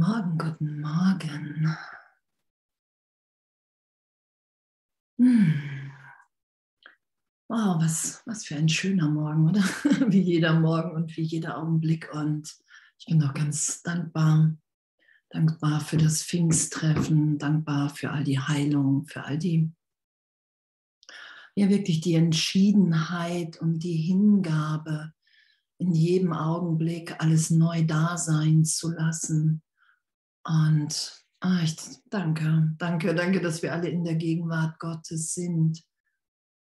Morgen, guten Morgen. Hm. Wow, was, was für ein schöner Morgen, oder? Wie jeder Morgen und wie jeder Augenblick. Und ich bin auch ganz dankbar, dankbar für das Pfingsttreffen, dankbar für all die Heilung, für all die, ja, wirklich die Entschiedenheit und die Hingabe, in jedem Augenblick alles neu da sein zu lassen. Und ah, ich danke, danke, danke, dass wir alle in der Gegenwart Gottes sind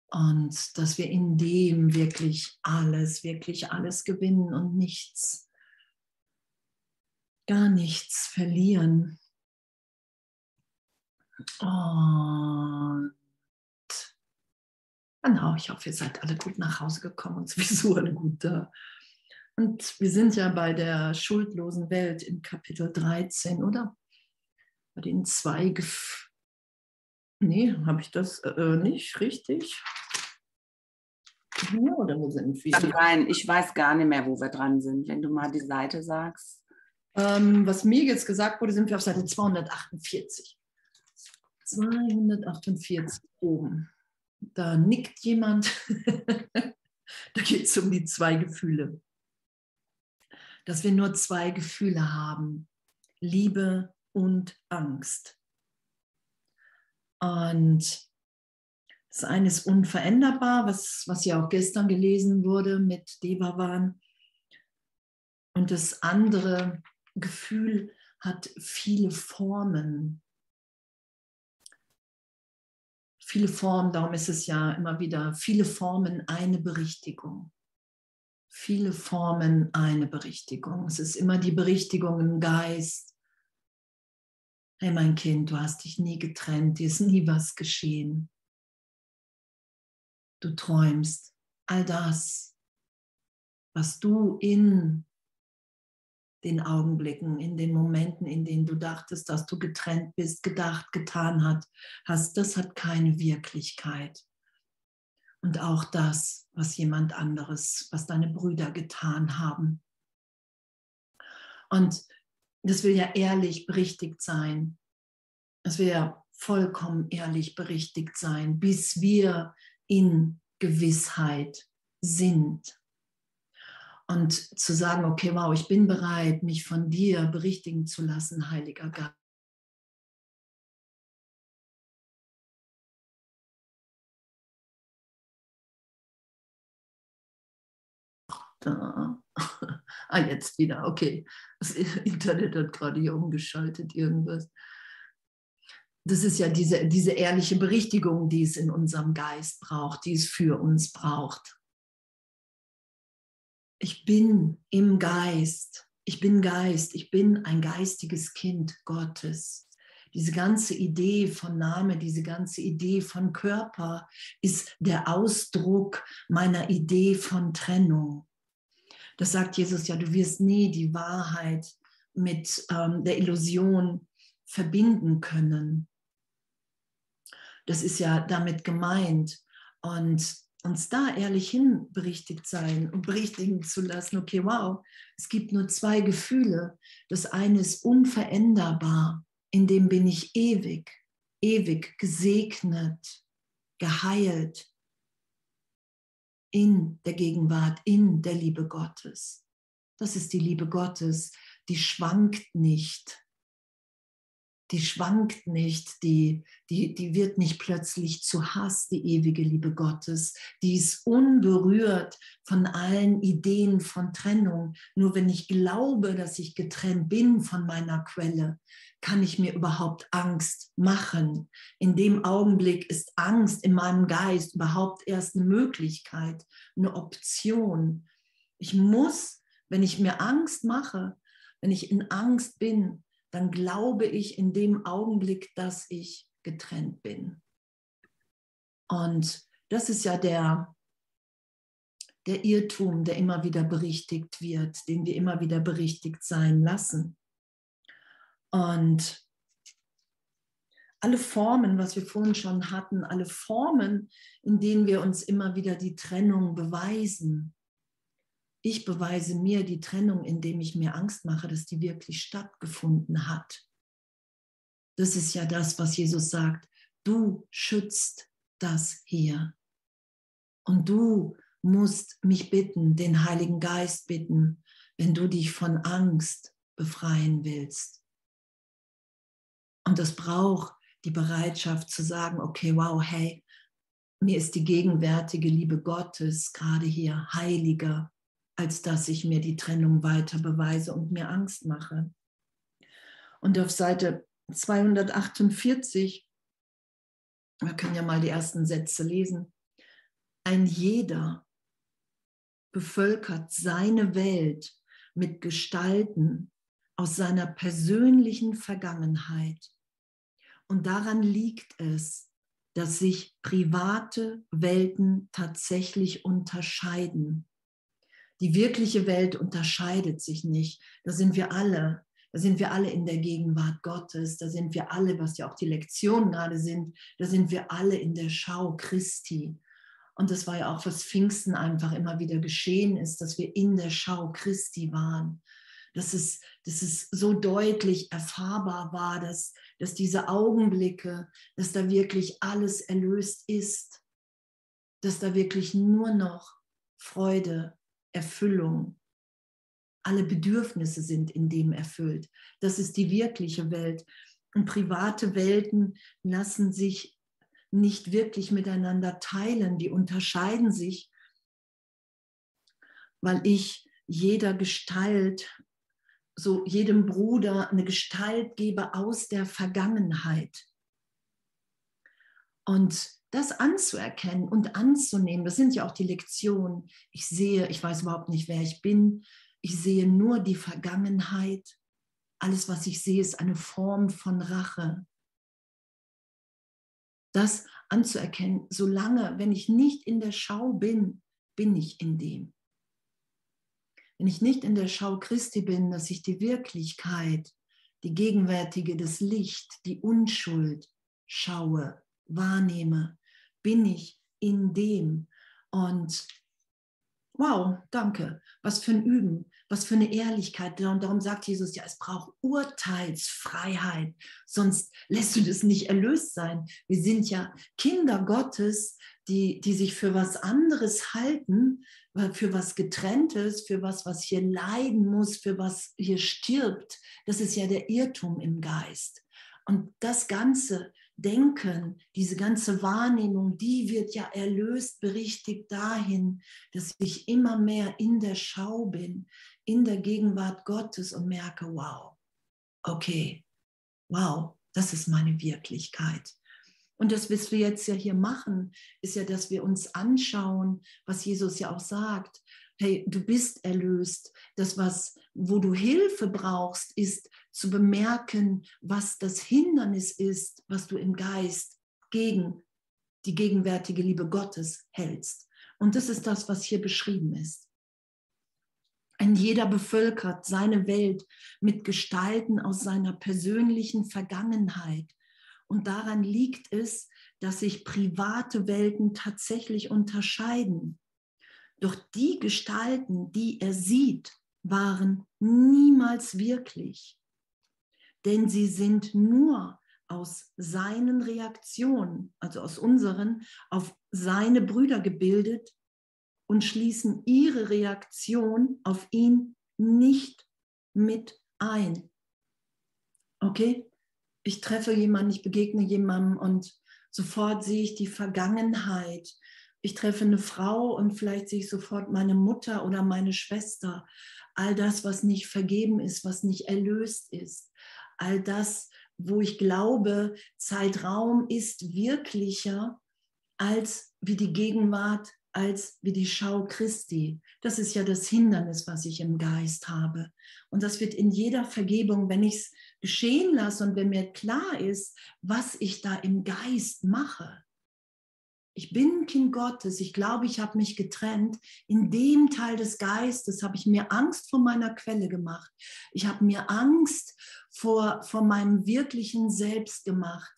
und dass wir in dem wirklich alles, wirklich alles gewinnen und nichts, gar nichts verlieren. Und genau, ich hoffe, ihr seid alle gut nach Hause gekommen und sowieso alle gut da. Und wir sind ja bei der schuldlosen Welt in Kapitel 13, oder? Bei den zwei Gef Nee, habe ich das äh, nicht richtig? Ja, oder wo sind wir? Nein, ich weiß gar nicht mehr, wo wir dran sind, wenn du mal die Seite sagst. Ähm, was mir jetzt gesagt wurde, sind wir auf Seite 248. 248 oben. Da nickt jemand. da geht es um die zwei Gefühle dass wir nur zwei Gefühle haben, Liebe und Angst. Und das eine ist unveränderbar, was, was ja auch gestern gelesen wurde mit Devavan. Und das andere Gefühl hat viele Formen. Viele Formen, darum ist es ja immer wieder, viele Formen eine Berichtigung viele Formen eine Berichtigung. Es ist immer die Berichtigung im Geist. Hey mein Kind, du hast dich nie getrennt, dir ist nie was geschehen. Du träumst all das, was du in den Augenblicken, in den Momenten, in denen du dachtest, dass du getrennt bist, gedacht, getan hat, hast, das hat keine Wirklichkeit und auch das, was jemand anderes, was deine Brüder getan haben. Und das will ja ehrlich berichtigt sein. Es will ja vollkommen ehrlich berichtigt sein, bis wir in Gewissheit sind. Und zu sagen, okay, wow, ich bin bereit, mich von dir berichtigen zu lassen, Heiliger Da. ah, jetzt wieder, okay. Das Internet hat gerade hier umgeschaltet, irgendwas. Das ist ja diese, diese ehrliche Berichtigung, die es in unserem Geist braucht, die es für uns braucht. Ich bin im Geist. Ich bin Geist. Ich bin ein geistiges Kind Gottes. Diese ganze Idee von Name, diese ganze Idee von Körper ist der Ausdruck meiner Idee von Trennung. Das sagt Jesus ja, du wirst nie die Wahrheit mit ähm, der Illusion verbinden können. Das ist ja damit gemeint. Und uns da ehrlich hin berichtigt sein und berichtigen zu lassen, okay, wow, es gibt nur zwei Gefühle. Das eine ist unveränderbar, in dem bin ich ewig, ewig gesegnet, geheilt, in der Gegenwart, in der Liebe Gottes. Das ist die Liebe Gottes, die schwankt nicht. Die schwankt nicht, die, die, die wird nicht plötzlich zu Hass, die ewige Liebe Gottes. Die ist unberührt von allen Ideen von Trennung. Nur wenn ich glaube, dass ich getrennt bin von meiner Quelle, kann ich mir überhaupt Angst machen? In dem Augenblick ist Angst in meinem Geist überhaupt erst eine Möglichkeit, eine Option. Ich muss, wenn ich mir Angst mache, wenn ich in Angst bin, dann glaube ich in dem Augenblick, dass ich getrennt bin. Und das ist ja der, der Irrtum, der immer wieder berichtigt wird, den wir immer wieder berichtigt sein lassen. Und alle Formen, was wir vorhin schon hatten, alle Formen, in denen wir uns immer wieder die Trennung beweisen, ich beweise mir die Trennung, indem ich mir Angst mache, dass die wirklich stattgefunden hat. Das ist ja das, was Jesus sagt. Du schützt das hier. Und du musst mich bitten, den Heiligen Geist bitten, wenn du dich von Angst befreien willst. Und das braucht die Bereitschaft zu sagen, okay, wow, hey, mir ist die gegenwärtige Liebe Gottes gerade hier heiliger, als dass ich mir die Trennung weiter beweise und mir Angst mache. Und auf Seite 248, wir können ja mal die ersten Sätze lesen, ein jeder bevölkert seine Welt mit Gestalten aus seiner persönlichen Vergangenheit. Und daran liegt es, dass sich private Welten tatsächlich unterscheiden. Die wirkliche Welt unterscheidet sich nicht. Da sind wir alle. Da sind wir alle in der Gegenwart Gottes. Da sind wir alle, was ja auch die Lektionen gerade sind, da sind wir alle in der Schau Christi. Und das war ja auch, was Pfingsten einfach immer wieder geschehen ist, dass wir in der Schau Christi waren. Dass es, dass es so deutlich erfahrbar war, dass, dass diese Augenblicke, dass da wirklich alles erlöst ist. Dass da wirklich nur noch Freude, Erfüllung, alle Bedürfnisse sind in dem erfüllt. Das ist die wirkliche Welt. Und private Welten lassen sich nicht wirklich miteinander teilen. Die unterscheiden sich, weil ich jeder Gestalt, so jedem Bruder eine Gestalt gebe aus der Vergangenheit. Und das anzuerkennen und anzunehmen, das sind ja auch die Lektionen. Ich sehe, ich weiß überhaupt nicht, wer ich bin. Ich sehe nur die Vergangenheit. Alles, was ich sehe, ist eine Form von Rache. Das anzuerkennen, solange, wenn ich nicht in der Schau bin, bin ich in dem. Wenn ich nicht in der Schau Christi bin, dass ich die Wirklichkeit, die gegenwärtige, das Licht, die Unschuld schaue, wahrnehme, bin ich in dem. Und wow, danke, was für ein Üben, was für eine Ehrlichkeit. Und darum sagt Jesus ja, es braucht Urteilsfreiheit, sonst lässt du das nicht erlöst sein. Wir sind ja Kinder Gottes, die, die sich für was anderes halten, für was getrenntes, für was, was hier leiden muss, für was hier stirbt. Das ist ja der Irrtum im Geist. Und das Ganze Denken, diese ganze Wahrnehmung, die wird ja erlöst, berichtigt dahin, dass ich immer mehr in der Schau bin, in der Gegenwart Gottes und merke, wow, okay, wow, das ist meine Wirklichkeit. Und das, was wir jetzt ja hier machen, ist ja, dass wir uns anschauen, was Jesus ja auch sagt. Hey, du bist erlöst. Das, was, wo du Hilfe brauchst, ist zu bemerken, was das Hindernis ist, was du im Geist gegen die gegenwärtige Liebe Gottes hältst. Und das ist das, was hier beschrieben ist. Ein jeder bevölkert seine Welt mit Gestalten aus seiner persönlichen Vergangenheit. Und daran liegt es, dass sich private Welten tatsächlich unterscheiden. Doch die Gestalten, die er sieht, waren niemals wirklich denn sie sind nur aus seinen Reaktionen, also aus unseren, auf seine Brüder gebildet und schließen ihre Reaktion auf ihn nicht mit ein. Okay? Ich treffe jemanden, ich begegne jemandem und sofort sehe ich die Vergangenheit. Ich treffe eine Frau und vielleicht sehe ich sofort meine Mutter oder meine Schwester. All das, was nicht vergeben ist, was nicht erlöst ist all das, wo ich glaube, Zeitraum ist wirklicher als wie die Gegenwart, als wie die Schau Christi. Das ist ja das Hindernis, was ich im Geist habe. Und das wird in jeder Vergebung, wenn ich es geschehen lasse und wenn mir klar ist, was ich da im Geist mache, ich bin ein Kind Gottes, ich glaube, ich habe mich getrennt. In dem Teil des Geistes habe ich mir Angst vor meiner Quelle gemacht. Ich habe mir Angst vor, vor meinem wirklichen Selbst gemacht,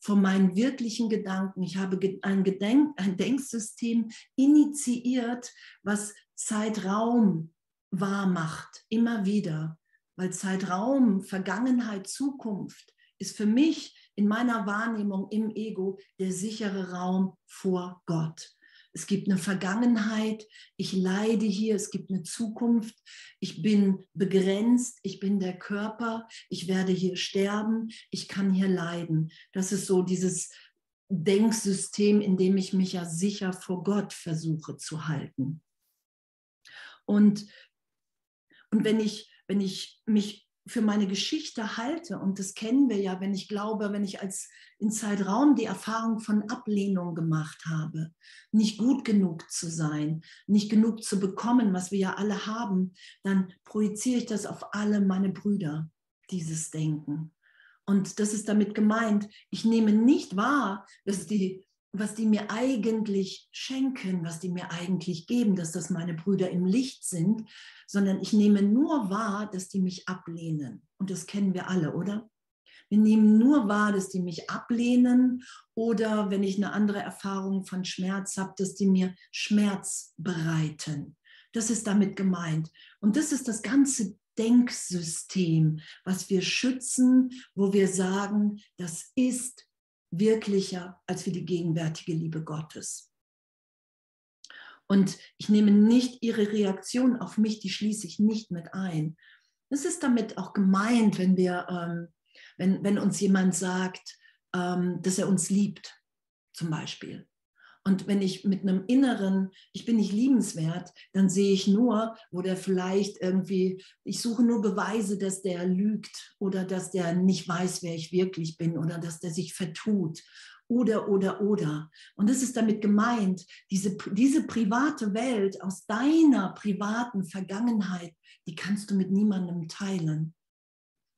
vor meinen wirklichen Gedanken. Ich habe ein, Gedenk, ein Denksystem initiiert, was Zeitraum wahr macht, immer wieder. Weil Zeitraum, Vergangenheit, Zukunft ist für mich in meiner Wahrnehmung im Ego der sichere Raum vor Gott. Es gibt eine Vergangenheit, ich leide hier, es gibt eine Zukunft, ich bin begrenzt, ich bin der Körper, ich werde hier sterben, ich kann hier leiden. Das ist so dieses Denksystem, in dem ich mich ja sicher vor Gott versuche zu halten. Und, und wenn, ich, wenn ich mich für meine Geschichte halte, und das kennen wir ja, wenn ich glaube, wenn ich als in Zeitraum die Erfahrung von Ablehnung gemacht habe, nicht gut genug zu sein, nicht genug zu bekommen, was wir ja alle haben, dann projiziere ich das auf alle meine Brüder, dieses Denken. Und das ist damit gemeint, ich nehme nicht wahr, dass die, was die mir eigentlich schenken, was die mir eigentlich geben, dass das meine Brüder im Licht sind, sondern ich nehme nur wahr, dass die mich ablehnen. Und das kennen wir alle, oder? Wir nehmen nur wahr, dass die mich ablehnen oder wenn ich eine andere Erfahrung von Schmerz habe, dass die mir Schmerz bereiten. Das ist damit gemeint. Und das ist das ganze Denksystem, was wir schützen, wo wir sagen, das ist wirklicher als für die gegenwärtige Liebe Gottes. Und ich nehme nicht ihre Reaktion auf mich, die schließe ich nicht mit ein. Es ist damit auch gemeint, wenn wir, ähm, wenn, wenn uns jemand sagt, ähm, dass er uns liebt, zum Beispiel. Und wenn ich mit einem inneren, ich bin nicht liebenswert, dann sehe ich nur, wo der vielleicht irgendwie, ich suche nur Beweise, dass der lügt oder dass der nicht weiß, wer ich wirklich bin oder dass der sich vertut oder, oder, oder. Und das ist damit gemeint, diese, diese private Welt aus deiner privaten Vergangenheit, die kannst du mit niemandem teilen.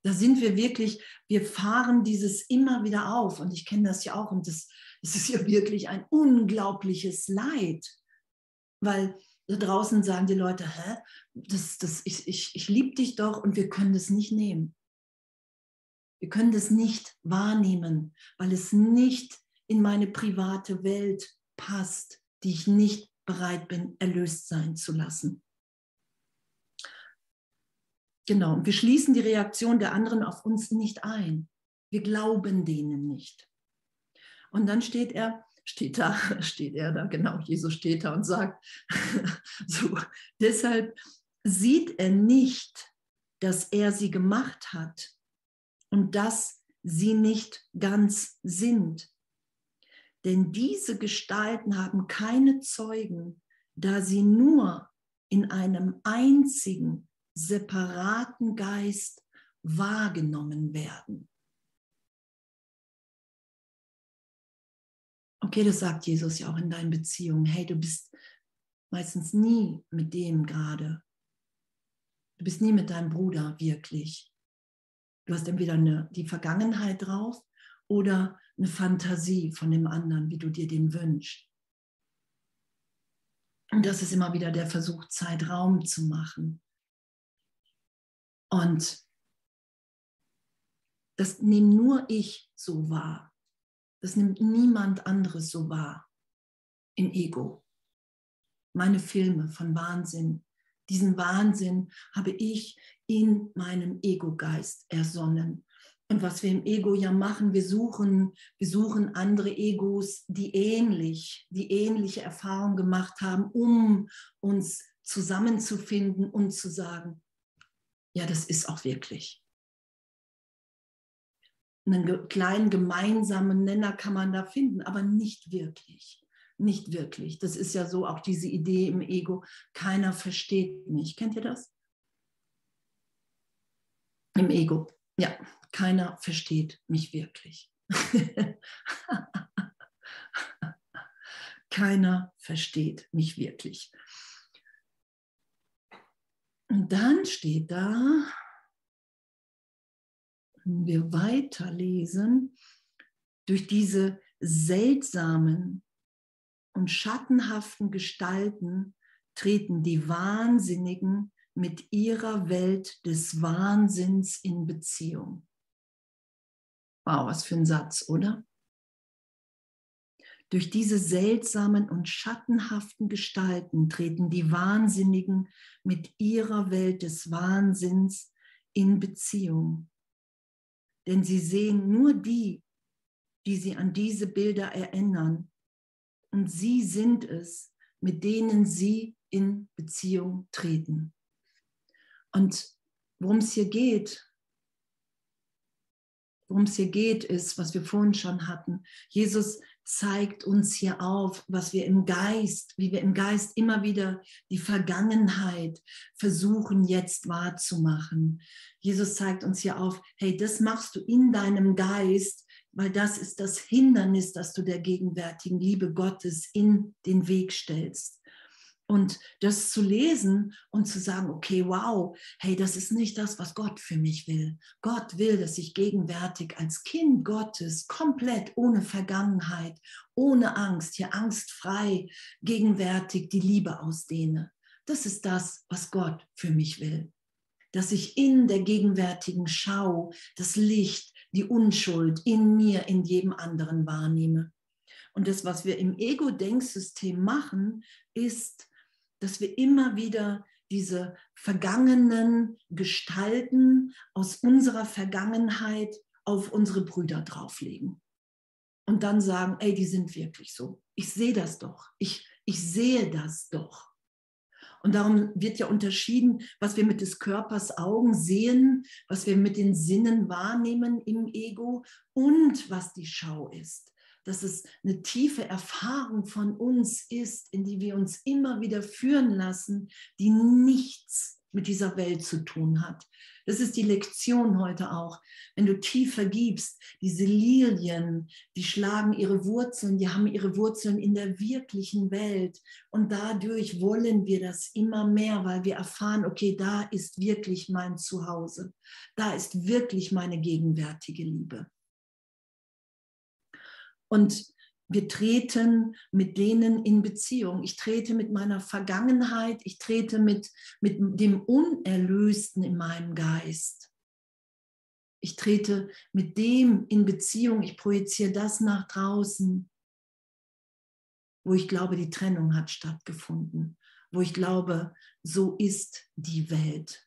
Da sind wir wirklich, wir fahren dieses immer wieder auf. Und ich kenne das ja auch. Und das, es ist ja wirklich ein unglaubliches Leid, weil da draußen sagen die Leute, hä, das, das, ich, ich, ich liebe dich doch und wir können das nicht nehmen. Wir können das nicht wahrnehmen, weil es nicht in meine private Welt passt, die ich nicht bereit bin, erlöst sein zu lassen. Genau, und wir schließen die Reaktion der anderen auf uns nicht ein. Wir glauben denen nicht. Und dann steht er, steht da, steht er da, genau, Jesus steht da und sagt, so, deshalb sieht er nicht, dass er sie gemacht hat und dass sie nicht ganz sind. Denn diese Gestalten haben keine Zeugen, da sie nur in einem einzigen, separaten Geist wahrgenommen werden. Okay, das sagt Jesus ja auch in deinen Beziehungen. Hey, du bist meistens nie mit dem gerade. Du bist nie mit deinem Bruder wirklich. Du hast entweder eine, die Vergangenheit drauf oder eine Fantasie von dem anderen, wie du dir den wünschst. Und das ist immer wieder der Versuch, Zeitraum zu machen. Und das nehme nur ich so wahr. Das nimmt niemand anderes so wahr im Ego. Meine Filme von Wahnsinn, diesen Wahnsinn habe ich in meinem Ego-Geist ersonnen. Und was wir im Ego ja machen, wir suchen, wir suchen andere Egos, die ähnlich, die ähnliche Erfahrungen gemacht haben, um uns zusammenzufinden und zu sagen, ja, das ist auch wirklich einen kleinen gemeinsamen Nenner kann man da finden, aber nicht wirklich. Nicht wirklich. Das ist ja so auch diese Idee im Ego, keiner versteht mich. Kennt ihr das? Im Ego. Ja, keiner versteht mich wirklich. keiner versteht mich wirklich. Und dann steht da, wenn wir weiterlesen, durch diese seltsamen und schattenhaften Gestalten treten die Wahnsinnigen mit ihrer Welt des Wahnsinns in Beziehung. Wow, was für ein Satz, oder? Durch diese seltsamen und schattenhaften Gestalten treten die Wahnsinnigen mit ihrer Welt des Wahnsinns in Beziehung. Denn sie sehen nur die, die sie an diese Bilder erinnern. Und sie sind es, mit denen sie in Beziehung treten. Und worum es hier geht, worum es hier geht, ist, was wir vorhin schon hatten. Jesus zeigt uns hier auf, was wir im Geist, wie wir im Geist immer wieder die Vergangenheit versuchen jetzt wahrzumachen. Jesus zeigt uns hier auf, hey, das machst du in deinem Geist, weil das ist das Hindernis, das du der gegenwärtigen Liebe Gottes in den Weg stellst. Und das zu lesen und zu sagen, okay, wow, hey, das ist nicht das, was Gott für mich will. Gott will, dass ich gegenwärtig als Kind Gottes komplett ohne Vergangenheit, ohne Angst, hier angstfrei gegenwärtig die Liebe ausdehne. Das ist das, was Gott für mich will. Dass ich in der gegenwärtigen Schau das Licht, die Unschuld in mir, in jedem anderen wahrnehme. Und das, was wir im Ego-Denksystem machen, ist, dass wir immer wieder diese vergangenen Gestalten aus unserer Vergangenheit auf unsere Brüder drauflegen. Und dann sagen, ey, die sind wirklich so. Ich sehe das doch. Ich, ich sehe das doch. Und darum wird ja unterschieden, was wir mit des Körpers Augen sehen, was wir mit den Sinnen wahrnehmen im Ego und was die Schau ist dass es eine tiefe Erfahrung von uns ist, in die wir uns immer wieder führen lassen, die nichts mit dieser Welt zu tun hat. Das ist die Lektion heute auch. Wenn du tief vergibst, diese Lilien, die schlagen ihre Wurzeln, die haben ihre Wurzeln in der wirklichen Welt. Und dadurch wollen wir das immer mehr, weil wir erfahren, okay, da ist wirklich mein Zuhause. Da ist wirklich meine gegenwärtige Liebe. Und wir treten mit denen in Beziehung. Ich trete mit meiner Vergangenheit, ich trete mit, mit dem Unerlösten in meinem Geist. Ich trete mit dem in Beziehung, ich projiziere das nach draußen, wo ich glaube, die Trennung hat stattgefunden, wo ich glaube, so ist die Welt.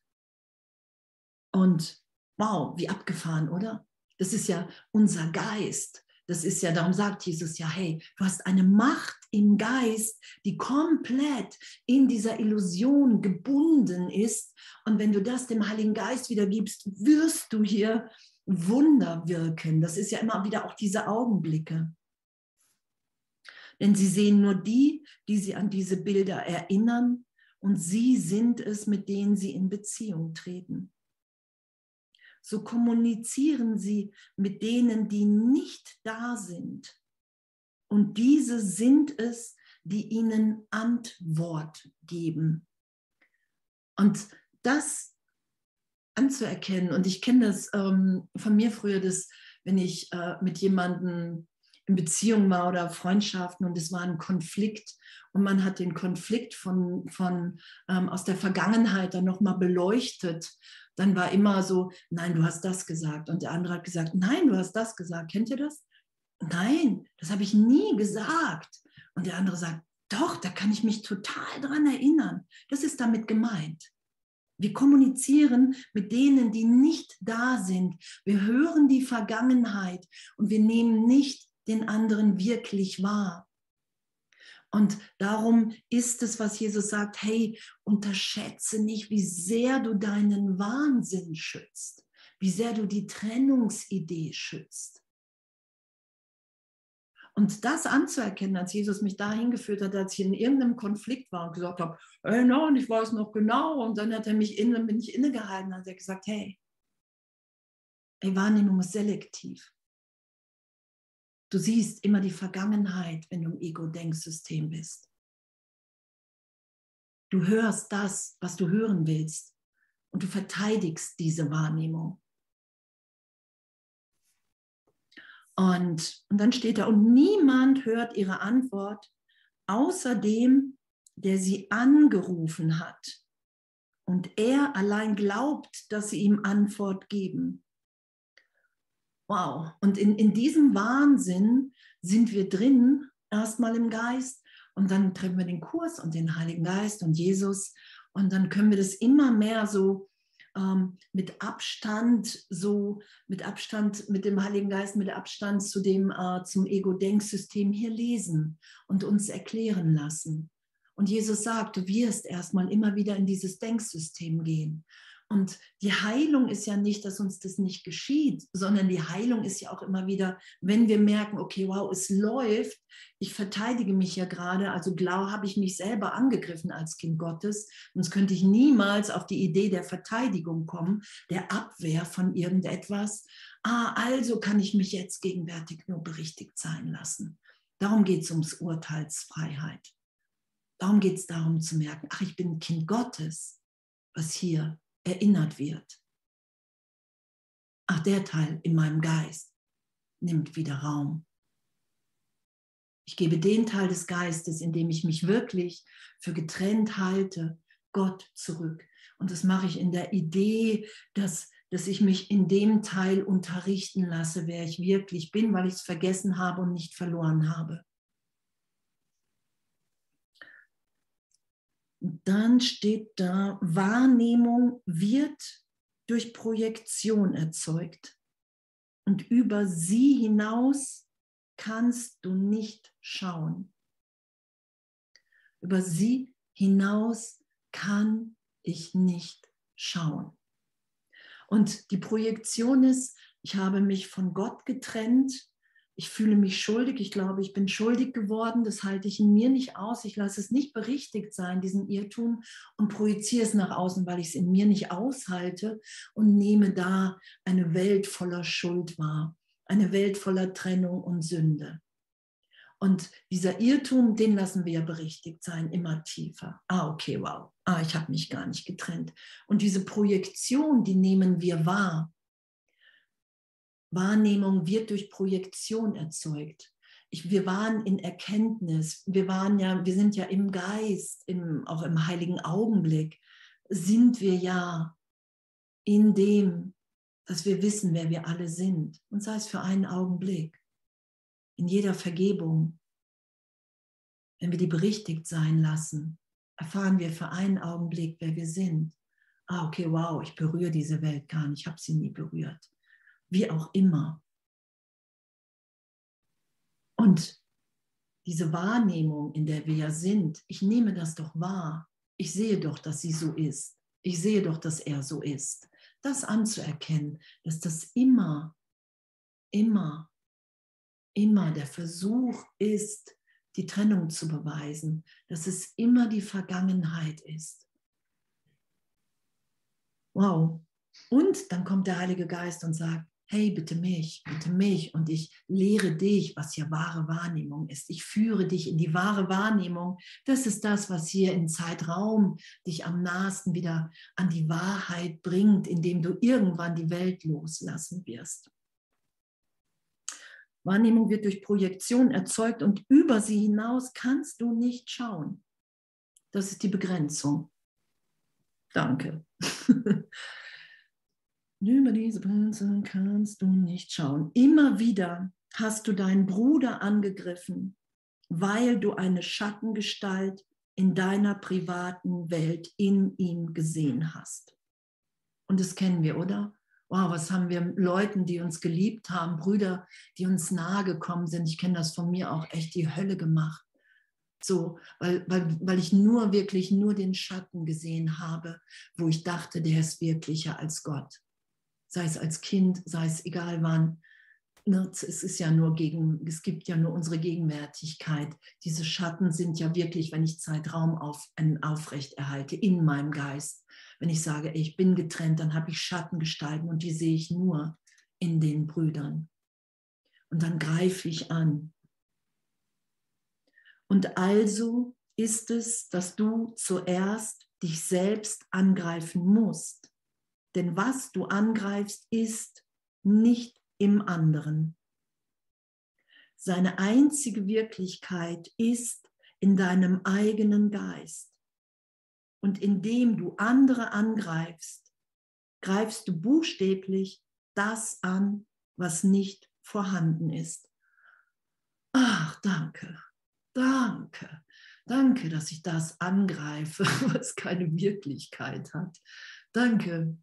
Und wow, wie abgefahren, oder? Das ist ja unser Geist. Das ist ja, darum sagt Jesus ja, hey, du hast eine Macht im Geist, die komplett in dieser Illusion gebunden ist. Und wenn du das dem Heiligen Geist wieder gibst, wirst du hier Wunder wirken. Das ist ja immer wieder auch diese Augenblicke. Denn sie sehen nur die, die sie an diese Bilder erinnern und sie sind es, mit denen sie in Beziehung treten so kommunizieren sie mit denen, die nicht da sind. Und diese sind es, die ihnen Antwort geben. Und das anzuerkennen, und ich kenne das ähm, von mir früher, dass wenn ich äh, mit jemandem in Beziehung war oder Freundschaften und es war ein Konflikt und man hat den Konflikt von, von ähm, aus der Vergangenheit dann nochmal beleuchtet dann war immer so, nein, du hast das gesagt. Und der andere hat gesagt, nein, du hast das gesagt. Kennt ihr das? Nein, das habe ich nie gesagt. Und der andere sagt, doch, da kann ich mich total dran erinnern. Das ist damit gemeint. Wir kommunizieren mit denen, die nicht da sind. Wir hören die Vergangenheit und wir nehmen nicht den anderen wirklich wahr. Und darum ist es, was Jesus sagt, hey, unterschätze nicht, wie sehr du deinen Wahnsinn schützt, wie sehr du die Trennungsidee schützt. Und das anzuerkennen, als Jesus mich dahin geführt hat, als ich in irgendeinem Konflikt war und gesagt habe, hey, und ich weiß noch genau, und dann hat er mich inne, bin ich innegehalten, hat er gesagt, hey, ey, Wahrnehmung ist selektiv. Du siehst immer die Vergangenheit, wenn du im Ego-Denksystem bist. Du hörst das, was du hören willst und du verteidigst diese Wahrnehmung. Und, und dann steht da, und niemand hört ihre Antwort, außer dem, der sie angerufen hat. Und er allein glaubt, dass sie ihm Antwort geben. Wow. Und in, in diesem Wahnsinn sind wir drin, erstmal im Geist und dann treffen wir den Kurs und den Heiligen Geist und Jesus und dann können wir das immer mehr so ähm, mit Abstand, so mit Abstand mit dem Heiligen Geist, mit Abstand zu dem, äh, zum Ego-Denksystem hier lesen und uns erklären lassen. Und Jesus sagt, du wirst erstmal immer wieder in dieses Denksystem gehen. Und die Heilung ist ja nicht, dass uns das nicht geschieht, sondern die Heilung ist ja auch immer wieder, wenn wir merken, okay, wow, es läuft, ich verteidige mich ja gerade, also blau habe ich mich selber angegriffen als Kind Gottes, sonst könnte ich niemals auf die Idee der Verteidigung kommen, der Abwehr von irgendetwas. Ah, also kann ich mich jetzt gegenwärtig nur berichtigt sein lassen. Darum geht es ums Urteilsfreiheit. Darum geht es darum zu merken, ach, ich bin Kind Gottes, was hier erinnert wird. Ach, der Teil in meinem Geist nimmt wieder Raum. Ich gebe den Teil des Geistes, in dem ich mich wirklich für getrennt halte, Gott zurück. Und das mache ich in der Idee, dass, dass ich mich in dem Teil unterrichten lasse, wer ich wirklich bin, weil ich es vergessen habe und nicht verloren habe. Dann steht da, Wahrnehmung wird durch Projektion erzeugt. Und über sie hinaus kannst du nicht schauen. Über sie hinaus kann ich nicht schauen. Und die Projektion ist, ich habe mich von Gott getrennt ich fühle mich schuldig, ich glaube, ich bin schuldig geworden, das halte ich in mir nicht aus, ich lasse es nicht berichtigt sein, diesen Irrtum, und projiziere es nach außen, weil ich es in mir nicht aushalte und nehme da eine Welt voller Schuld wahr, eine Welt voller Trennung und Sünde. Und dieser Irrtum, den lassen wir ja berichtigt sein, immer tiefer. Ah, okay, wow. Ah, ich habe mich gar nicht getrennt. Und diese Projektion, die nehmen wir wahr. Wahrnehmung wird durch Projektion erzeugt. Ich, wir waren in Erkenntnis, wir waren ja, wir sind ja im Geist, im, auch im heiligen Augenblick, sind wir ja in dem, dass wir wissen, wer wir alle sind. Und sei es für einen Augenblick, in jeder Vergebung, wenn wir die berichtigt sein lassen, erfahren wir für einen Augenblick, wer wir sind. Ah, okay, wow, ich berühre diese Welt gar nicht, ich habe sie nie berührt wie auch immer. Und diese Wahrnehmung, in der wir ja sind, ich nehme das doch wahr. Ich sehe doch, dass sie so ist. Ich sehe doch, dass er so ist. Das anzuerkennen, dass das immer, immer, immer der Versuch ist, die Trennung zu beweisen, dass es immer die Vergangenheit ist. Wow. Und dann kommt der Heilige Geist und sagt, hey, bitte mich, bitte mich und ich lehre dich, was hier wahre Wahrnehmung ist. Ich führe dich in die wahre Wahrnehmung. Das ist das, was hier im Zeitraum dich am nahesten wieder an die Wahrheit bringt, indem du irgendwann die Welt loslassen wirst. Wahrnehmung wird durch Projektion erzeugt und über sie hinaus kannst du nicht schauen. Das ist die Begrenzung. Danke. Über diese Grenze kannst du nicht schauen. Immer wieder hast du deinen Bruder angegriffen, weil du eine Schattengestalt in deiner privaten Welt in ihm gesehen hast. Und das kennen wir, oder? Wow, was haben wir Leuten, die uns geliebt haben, Brüder, die uns nahe gekommen sind. Ich kenne das von mir auch echt die Hölle gemacht. So, weil, weil, weil ich nur wirklich nur den Schatten gesehen habe, wo ich dachte, der ist wirklicher als Gott sei es als Kind, sei es egal wann. Ne, es ist ja nur gegen, es gibt ja nur unsere Gegenwärtigkeit. Diese Schatten sind ja wirklich, wenn ich Zeitraum auf, aufrecht in meinem Geist. Wenn ich sage, ich bin getrennt, dann habe ich Schattengestalten und die sehe ich nur in den Brüdern. Und dann greife ich an. Und also ist es, dass du zuerst dich selbst angreifen musst. Denn was du angreifst, ist nicht im anderen. Seine einzige Wirklichkeit ist in deinem eigenen Geist. Und indem du andere angreifst, greifst du buchstäblich das an, was nicht vorhanden ist. Ach, danke. Danke. Danke, dass ich das angreife, was keine Wirklichkeit hat. Danke,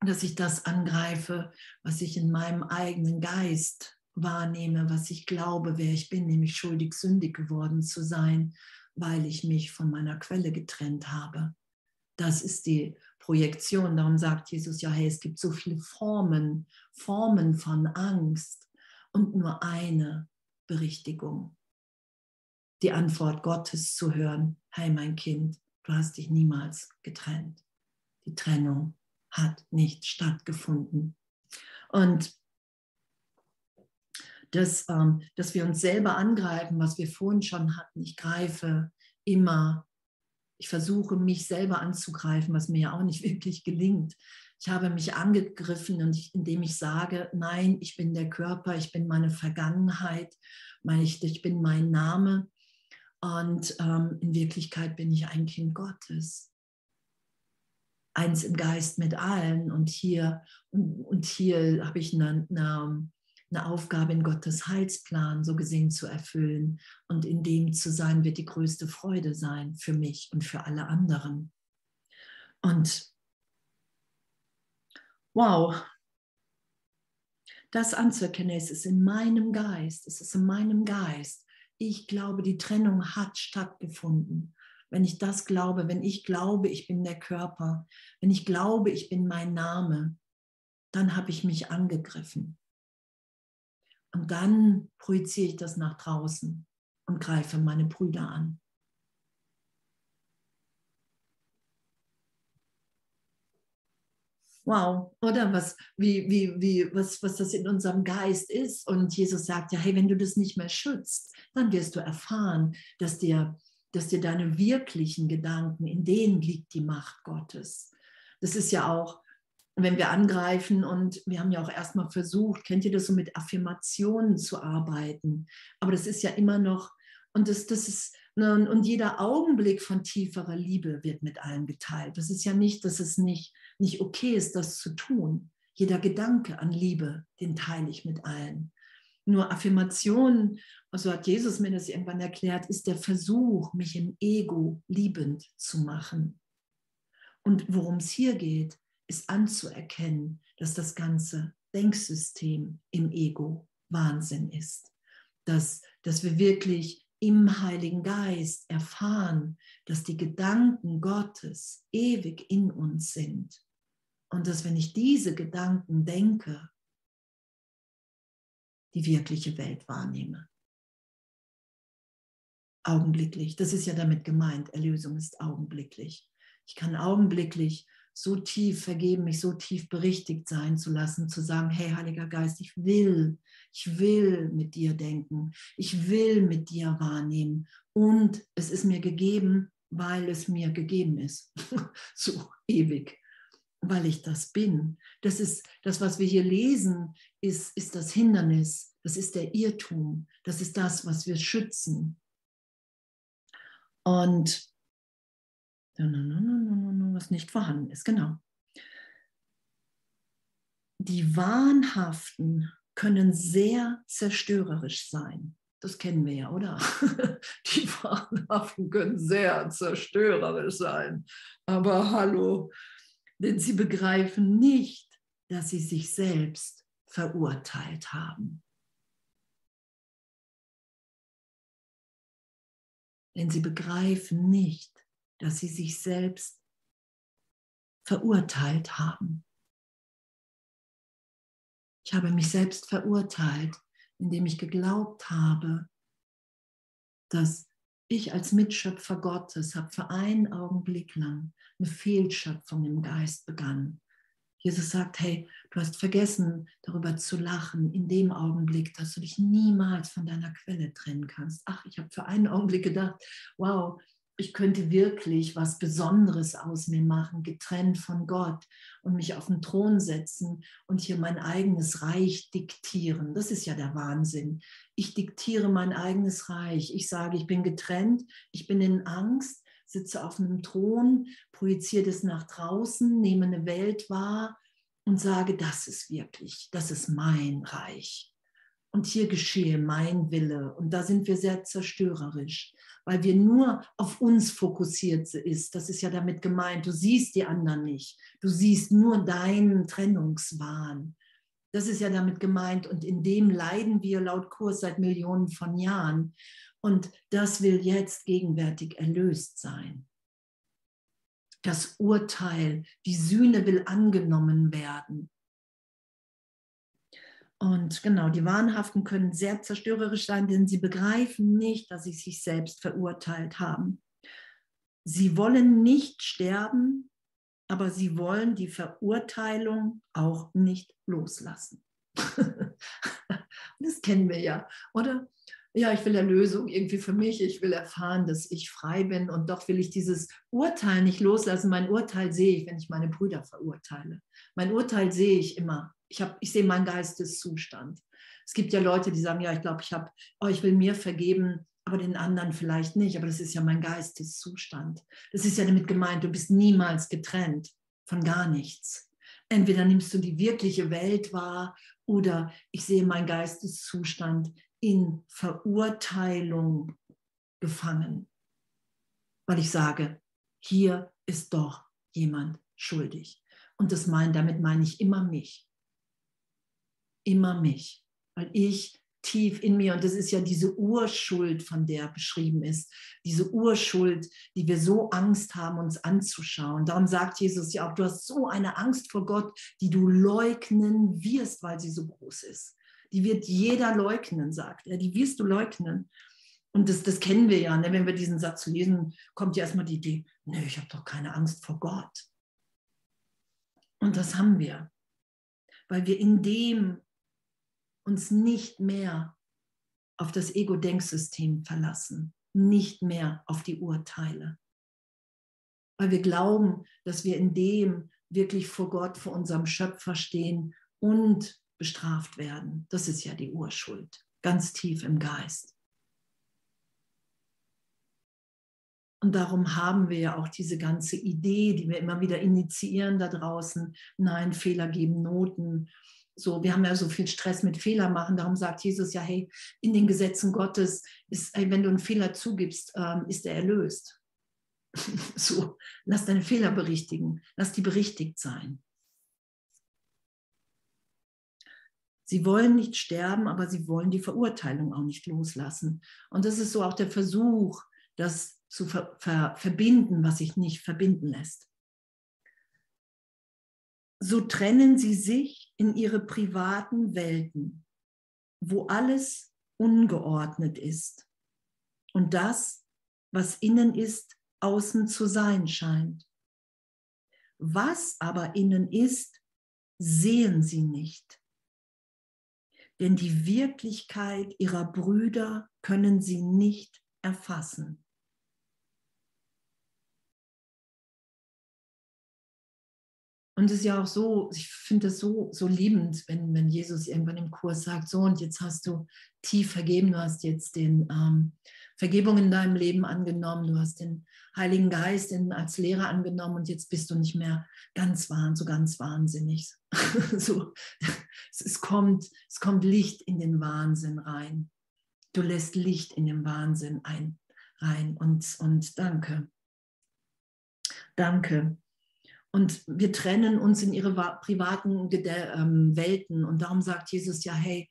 dass ich das angreife, was ich in meinem eigenen Geist wahrnehme, was ich glaube, wer ich bin, nämlich schuldig, sündig geworden zu sein, weil ich mich von meiner Quelle getrennt habe. Das ist die Projektion. Darum sagt Jesus ja, hey, es gibt so viele Formen, Formen von Angst und nur eine Berichtigung. Die Antwort Gottes zu hören, hey mein Kind, du hast dich niemals getrennt. Die Trennung hat nicht stattgefunden. Und dass, ähm, dass wir uns selber angreifen, was wir vorhin schon hatten. Ich greife immer, ich versuche mich selber anzugreifen, was mir ja auch nicht wirklich gelingt. Ich habe mich angegriffen, und ich, indem ich sage, nein, ich bin der Körper, ich bin meine Vergangenheit, ich, ich bin mein Name. Und ähm, in Wirklichkeit bin ich ein Kind Gottes. Eins im Geist mit allen. Und hier, und, und hier habe ich eine, eine, eine Aufgabe in Gottes Heilsplan so gesehen zu erfüllen. Und in dem zu sein, wird die größte Freude sein für mich und für alle anderen. Und wow, das anzuerkennen, es ist in meinem Geist, es ist in meinem Geist. Ich glaube, die Trennung hat stattgefunden. Wenn ich das glaube, wenn ich glaube, ich bin der Körper, wenn ich glaube, ich bin mein Name, dann habe ich mich angegriffen. Und dann projiziere ich das nach draußen und greife meine Brüder an. Wow, oder was, wie, wie, wie, was, was das in unserem Geist ist. Und Jesus sagt ja, hey, wenn du das nicht mehr schützt, dann wirst du erfahren, dass dir, dass dir deine wirklichen Gedanken, in denen liegt die Macht Gottes. Das ist ja auch wenn wir angreifen und wir haben ja auch erstmal versucht, kennt ihr das so mit Affirmationen zu arbeiten, aber das ist ja immer noch, und das, das ist, ne, und jeder Augenblick von tieferer Liebe wird mit allen geteilt. Das ist ja nicht, dass es nicht, nicht okay ist, das zu tun. Jeder Gedanke an Liebe, den teile ich mit allen. Nur Affirmationen, so hat Jesus mir das irgendwann erklärt, ist der Versuch, mich im Ego liebend zu machen. Und worum es hier geht, ist anzuerkennen, dass das ganze Denksystem im Ego Wahnsinn ist. Dass, dass wir wirklich im Heiligen Geist erfahren, dass die Gedanken Gottes ewig in uns sind. Und dass wenn ich diese Gedanken denke, die wirkliche Welt wahrnehme. Augenblicklich. Das ist ja damit gemeint. Erlösung ist augenblicklich. Ich kann augenblicklich so tief vergeben, mich so tief berichtigt sein zu lassen, zu sagen, hey Heiliger Geist, ich will, ich will mit dir denken, ich will mit dir wahrnehmen und es ist mir gegeben, weil es mir gegeben ist, so ewig, weil ich das bin. Das ist das, was wir hier lesen, ist, ist das Hindernis, das ist der Irrtum, das ist das, was wir schützen. Und was nicht vorhanden ist, genau. Die Wahnhaften können sehr zerstörerisch sein. Das kennen wir ja, oder? Die Wahnhaften können sehr zerstörerisch sein. Aber hallo, denn sie begreifen nicht, dass sie sich selbst verurteilt haben. Denn sie begreifen nicht, dass sie sich selbst verurteilt haben. Ich habe mich selbst verurteilt, indem ich geglaubt habe, dass ich als Mitschöpfer Gottes habe für einen Augenblick lang eine Fehlschöpfung im Geist begangen. Jesus sagt, hey, du hast vergessen, darüber zu lachen in dem Augenblick, dass du dich niemals von deiner Quelle trennen kannst. Ach, ich habe für einen Augenblick gedacht, wow, ich könnte wirklich was Besonderes aus mir machen, getrennt von Gott und mich auf den Thron setzen und hier mein eigenes Reich diktieren. Das ist ja der Wahnsinn. Ich diktiere mein eigenes Reich. Ich sage, ich bin getrennt, ich bin in Angst, sitze auf einem Thron, projiziere das nach draußen, nehme eine Welt wahr und sage, das ist wirklich, das ist mein Reich. Und hier geschehe mein Wille. Und da sind wir sehr zerstörerisch, weil wir nur auf uns fokussiert ist. Das ist ja damit gemeint. Du siehst die anderen nicht. Du siehst nur deinen Trennungswahn. Das ist ja damit gemeint. Und in dem leiden wir laut Kurs seit Millionen von Jahren. Und das will jetzt gegenwärtig erlöst sein. Das Urteil, die Sühne will angenommen werden. Und genau, die Wahnhaften können sehr zerstörerisch sein, denn sie begreifen nicht, dass sie sich selbst verurteilt haben. Sie wollen nicht sterben, aber sie wollen die Verurteilung auch nicht loslassen. das kennen wir ja, oder? Ja, ich will Erlösung irgendwie für mich. Ich will erfahren, dass ich frei bin und doch will ich dieses Urteil nicht loslassen. Mein Urteil sehe ich, wenn ich meine Brüder verurteile. Mein Urteil sehe ich immer ich, ich sehe meinen Geisteszustand. Es gibt ja Leute, die sagen, ja, ich glaube, ich habe, oh, ich will mir vergeben, aber den anderen vielleicht nicht. Aber das ist ja mein Geisteszustand. Das ist ja damit gemeint, du bist niemals getrennt von gar nichts. Entweder nimmst du die wirkliche Welt wahr oder ich sehe meinen Geisteszustand in Verurteilung gefangen, weil ich sage, hier ist doch jemand schuldig. Und das mein, damit meine ich immer mich immer mich, weil ich tief in mir, und das ist ja diese Urschuld, von der beschrieben ist, diese Urschuld, die wir so Angst haben, uns anzuschauen. Darum sagt Jesus ja auch, du hast so eine Angst vor Gott, die du leugnen wirst, weil sie so groß ist. Die wird jeder leugnen, sagt er, die wirst du leugnen. Und das, das kennen wir ja, ne? wenn wir diesen Satz lesen, kommt ja erstmal die Idee, nee, ich habe doch keine Angst vor Gott. Und das haben wir, weil wir in dem uns nicht mehr auf das Ego-Denksystem verlassen, nicht mehr auf die Urteile. Weil wir glauben, dass wir in dem wirklich vor Gott, vor unserem Schöpfer stehen und bestraft werden. Das ist ja die Urschuld, ganz tief im Geist. Und darum haben wir ja auch diese ganze Idee, die wir immer wieder initiieren da draußen. Nein, Fehler geben Noten so, wir haben ja so viel Stress mit Fehler machen. Darum sagt Jesus ja, hey, in den Gesetzen Gottes ist, wenn du einen Fehler zugibst, ähm, ist er erlöst. so, lass deine Fehler berichtigen, lass die berichtigt sein. Sie wollen nicht sterben, aber sie wollen die Verurteilung auch nicht loslassen. Und das ist so auch der Versuch, das zu ver ver verbinden, was sich nicht verbinden lässt so trennen sie sich in ihre privaten Welten, wo alles ungeordnet ist und das, was innen ist, außen zu sein scheint. Was aber innen ist, sehen sie nicht. Denn die Wirklichkeit ihrer Brüder können sie nicht erfassen. Und es ist ja auch so, ich finde das so, so liebend, wenn, wenn Jesus irgendwann im Kurs sagt, so und jetzt hast du tief vergeben, du hast jetzt den ähm, Vergebung in deinem Leben angenommen, du hast den Heiligen Geist in, als Lehrer angenommen und jetzt bist du nicht mehr ganz wahn, so ganz wahnsinnig. so, es, es, kommt, es kommt Licht in den Wahnsinn rein. Du lässt Licht in den Wahnsinn ein, rein und, und danke. Danke. Und wir trennen uns in ihre privaten ähm, Welten. Und darum sagt Jesus ja, hey,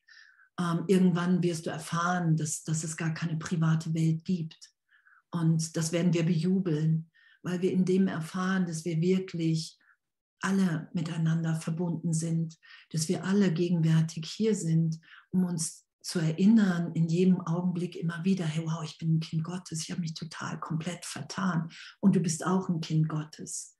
ähm, irgendwann wirst du erfahren, dass, dass es gar keine private Welt gibt. Und das werden wir bejubeln, weil wir in dem erfahren, dass wir wirklich alle miteinander verbunden sind, dass wir alle gegenwärtig hier sind, um uns zu erinnern, in jedem Augenblick immer wieder, hey, wow, ich bin ein Kind Gottes, ich habe mich total komplett vertan und du bist auch ein Kind Gottes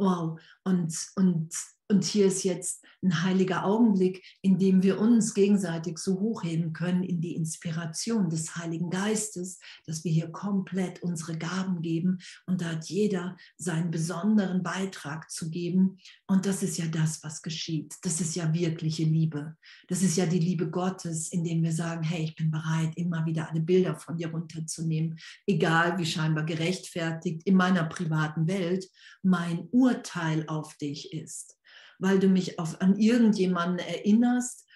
wow, und, und, und hier ist jetzt ein heiliger Augenblick, in dem wir uns gegenseitig so hochheben können in die Inspiration des Heiligen Geistes, dass wir hier komplett unsere Gaben geben. Und da hat jeder seinen besonderen Beitrag zu geben. Und das ist ja das, was geschieht. Das ist ja wirkliche Liebe. Das ist ja die Liebe Gottes, indem wir sagen, hey, ich bin bereit, immer wieder alle Bilder von dir runterzunehmen, egal wie scheinbar gerechtfertigt in meiner privaten Welt mein Urteil auf dich ist weil du mich auf, an irgendjemanden erinnerst,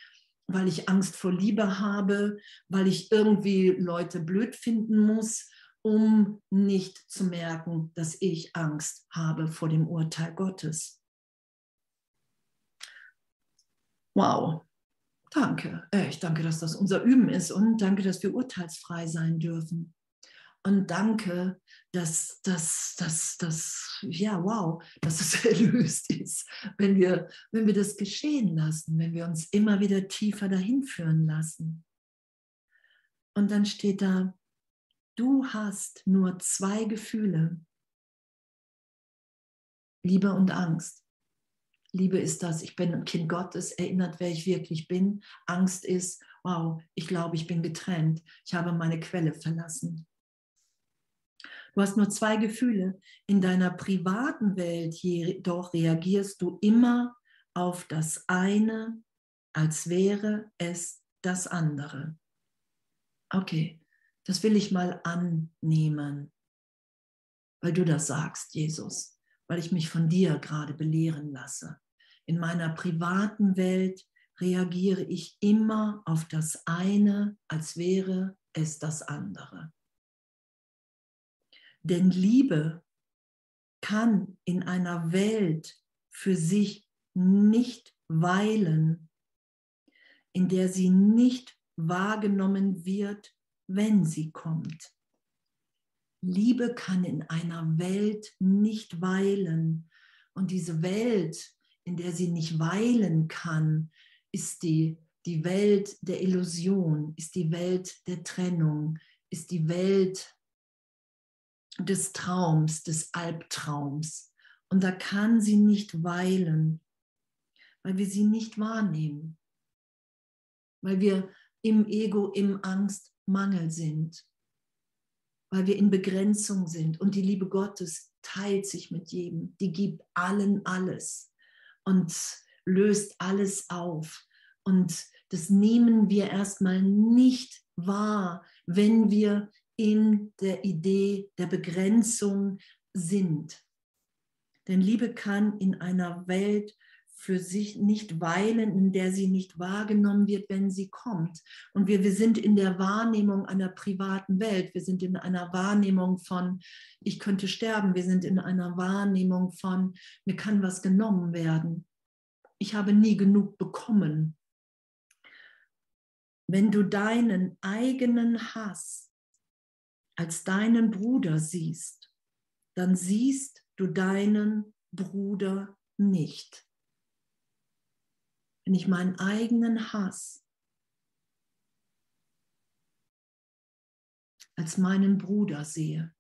weil ich Angst vor Liebe habe, weil ich irgendwie Leute blöd finden muss, um nicht zu merken, dass ich Angst habe vor dem Urteil Gottes. Wow, danke, echt danke, dass das unser Üben ist und danke, dass wir urteilsfrei sein dürfen. Und danke, dass das, dass, dass, ja, wow, dass es erlöst ist, wenn wir, wenn wir das geschehen lassen, wenn wir uns immer wieder tiefer dahin führen lassen. Und dann steht da, du hast nur zwei Gefühle, Liebe und Angst. Liebe ist das, ich bin ein Kind Gottes, erinnert, wer ich wirklich bin. Angst ist, wow, ich glaube, ich bin getrennt. Ich habe meine Quelle verlassen. Du hast nur zwei Gefühle. In deiner privaten Welt jedoch reagierst du immer auf das eine, als wäre es das andere. Okay, das will ich mal annehmen, weil du das sagst, Jesus, weil ich mich von dir gerade belehren lasse. In meiner privaten Welt reagiere ich immer auf das eine, als wäre es das andere. Denn Liebe kann in einer Welt für sich nicht weilen, in der sie nicht wahrgenommen wird, wenn sie kommt. Liebe kann in einer Welt nicht weilen. Und diese Welt, in der sie nicht weilen kann, ist die, die Welt der Illusion, ist die Welt der Trennung, ist die Welt des Traums, des Albtraums. Und da kann sie nicht weilen, weil wir sie nicht wahrnehmen, weil wir im Ego, im Angstmangel sind, weil wir in Begrenzung sind. Und die Liebe Gottes teilt sich mit jedem, die gibt allen alles und löst alles auf. Und das nehmen wir erstmal nicht wahr, wenn wir in der Idee der Begrenzung sind. Denn Liebe kann in einer Welt für sich nicht weilen, in der sie nicht wahrgenommen wird, wenn sie kommt. Und wir, wir sind in der Wahrnehmung einer privaten Welt. Wir sind in einer Wahrnehmung von, ich könnte sterben. Wir sind in einer Wahrnehmung von, mir kann was genommen werden. Ich habe nie genug bekommen. Wenn du deinen eigenen Hass als deinen Bruder siehst, dann siehst du deinen Bruder nicht. Wenn ich meinen eigenen Hass als meinen Bruder sehe,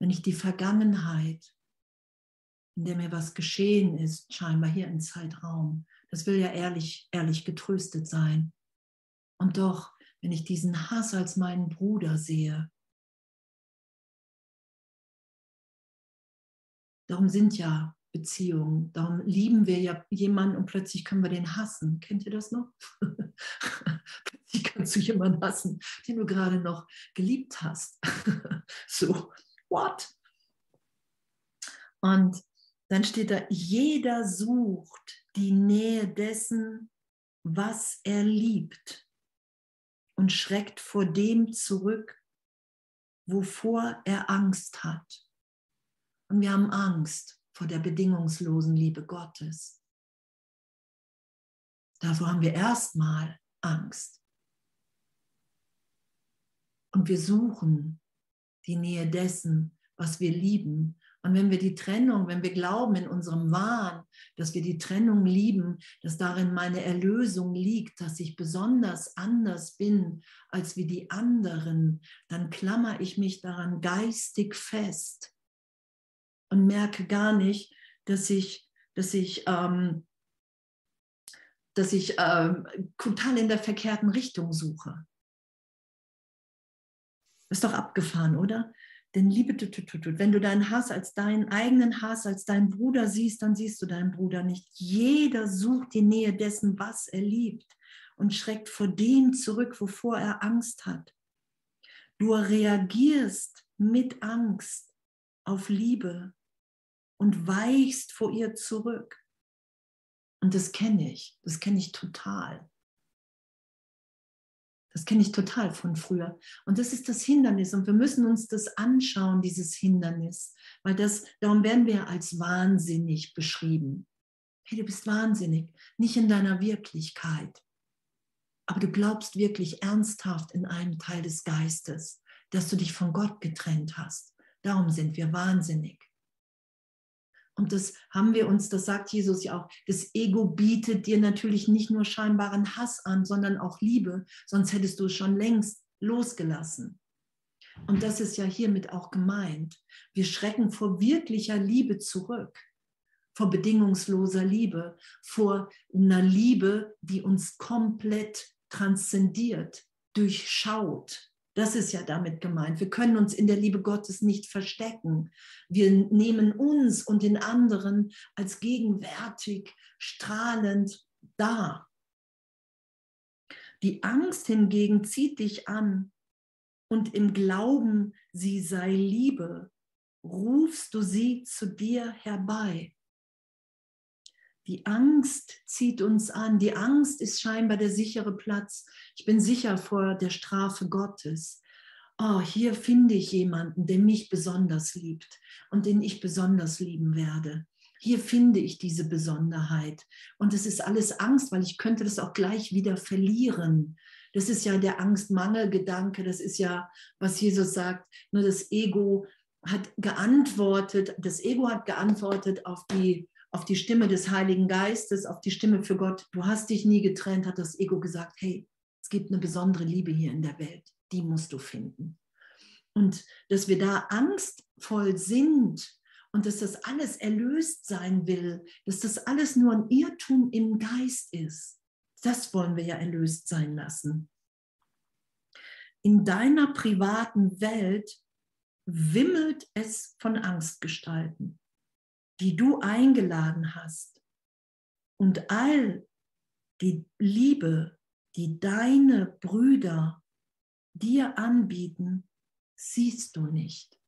wenn ich die Vergangenheit, in der mir was geschehen ist, scheinbar hier im Zeitraum, das will ja ehrlich, ehrlich getröstet sein. Und doch wenn ich diesen Hass als meinen Bruder sehe. Darum sind ja Beziehungen, darum lieben wir ja jemanden und plötzlich können wir den hassen. Kennt ihr das noch? plötzlich kannst du jemanden hassen, den du gerade noch geliebt hast. so, what? Und dann steht da, jeder sucht die Nähe dessen, was er liebt und schreckt vor dem zurück, wovor er Angst hat. Und wir haben Angst vor der bedingungslosen Liebe Gottes. Davor haben wir erstmal Angst. Und wir suchen die Nähe dessen, was wir lieben, und wenn wir die Trennung, wenn wir glauben in unserem Wahn, dass wir die Trennung lieben, dass darin meine Erlösung liegt, dass ich besonders anders bin als wie die anderen, dann klammer ich mich daran geistig fest und merke gar nicht, dass ich, dass ich, ähm, dass ich ähm, total in der verkehrten Richtung suche. Ist doch abgefahren, oder? Denn Liebe, wenn du deinen Hass als deinen eigenen Hass, als deinen Bruder siehst, dann siehst du deinen Bruder nicht. Jeder sucht die Nähe dessen, was er liebt und schreckt vor dem zurück, wovor er Angst hat. Du reagierst mit Angst auf Liebe und weichst vor ihr zurück. Und das kenne ich, das kenne ich total. Das kenne ich total von früher. Und das ist das Hindernis. Und wir müssen uns das anschauen, dieses Hindernis. Weil das, darum werden wir als wahnsinnig beschrieben. Hey, du bist wahnsinnig. Nicht in deiner Wirklichkeit. Aber du glaubst wirklich ernsthaft in einem Teil des Geistes, dass du dich von Gott getrennt hast. Darum sind wir wahnsinnig. Und das haben wir uns, das sagt Jesus ja auch, das Ego bietet dir natürlich nicht nur scheinbaren Hass an, sondern auch Liebe, sonst hättest du es schon längst losgelassen. Und das ist ja hiermit auch gemeint. Wir schrecken vor wirklicher Liebe zurück, vor bedingungsloser Liebe, vor einer Liebe, die uns komplett transzendiert, durchschaut, das ist ja damit gemeint. Wir können uns in der Liebe Gottes nicht verstecken. Wir nehmen uns und den anderen als gegenwärtig, strahlend dar. Die Angst hingegen zieht dich an und im Glauben, sie sei Liebe, rufst du sie zu dir herbei. Die Angst zieht uns an. Die Angst ist scheinbar der sichere Platz. Ich bin sicher vor der Strafe Gottes. Oh, hier finde ich jemanden, der mich besonders liebt und den ich besonders lieben werde. Hier finde ich diese Besonderheit. Und es ist alles Angst, weil ich könnte das auch gleich wieder verlieren. Das ist ja der Angstmangelgedanke. Das ist ja, was Jesus sagt. Nur das Ego hat geantwortet, das Ego hat geantwortet auf die auf die Stimme des Heiligen Geistes, auf die Stimme für Gott. Du hast dich nie getrennt, hat das Ego gesagt, hey, es gibt eine besondere Liebe hier in der Welt, die musst du finden. Und dass wir da angstvoll sind und dass das alles erlöst sein will, dass das alles nur ein Irrtum im Geist ist, das wollen wir ja erlöst sein lassen. In deiner privaten Welt wimmelt es von Angstgestalten die du eingeladen hast und all die Liebe, die deine Brüder dir anbieten, siehst du nicht.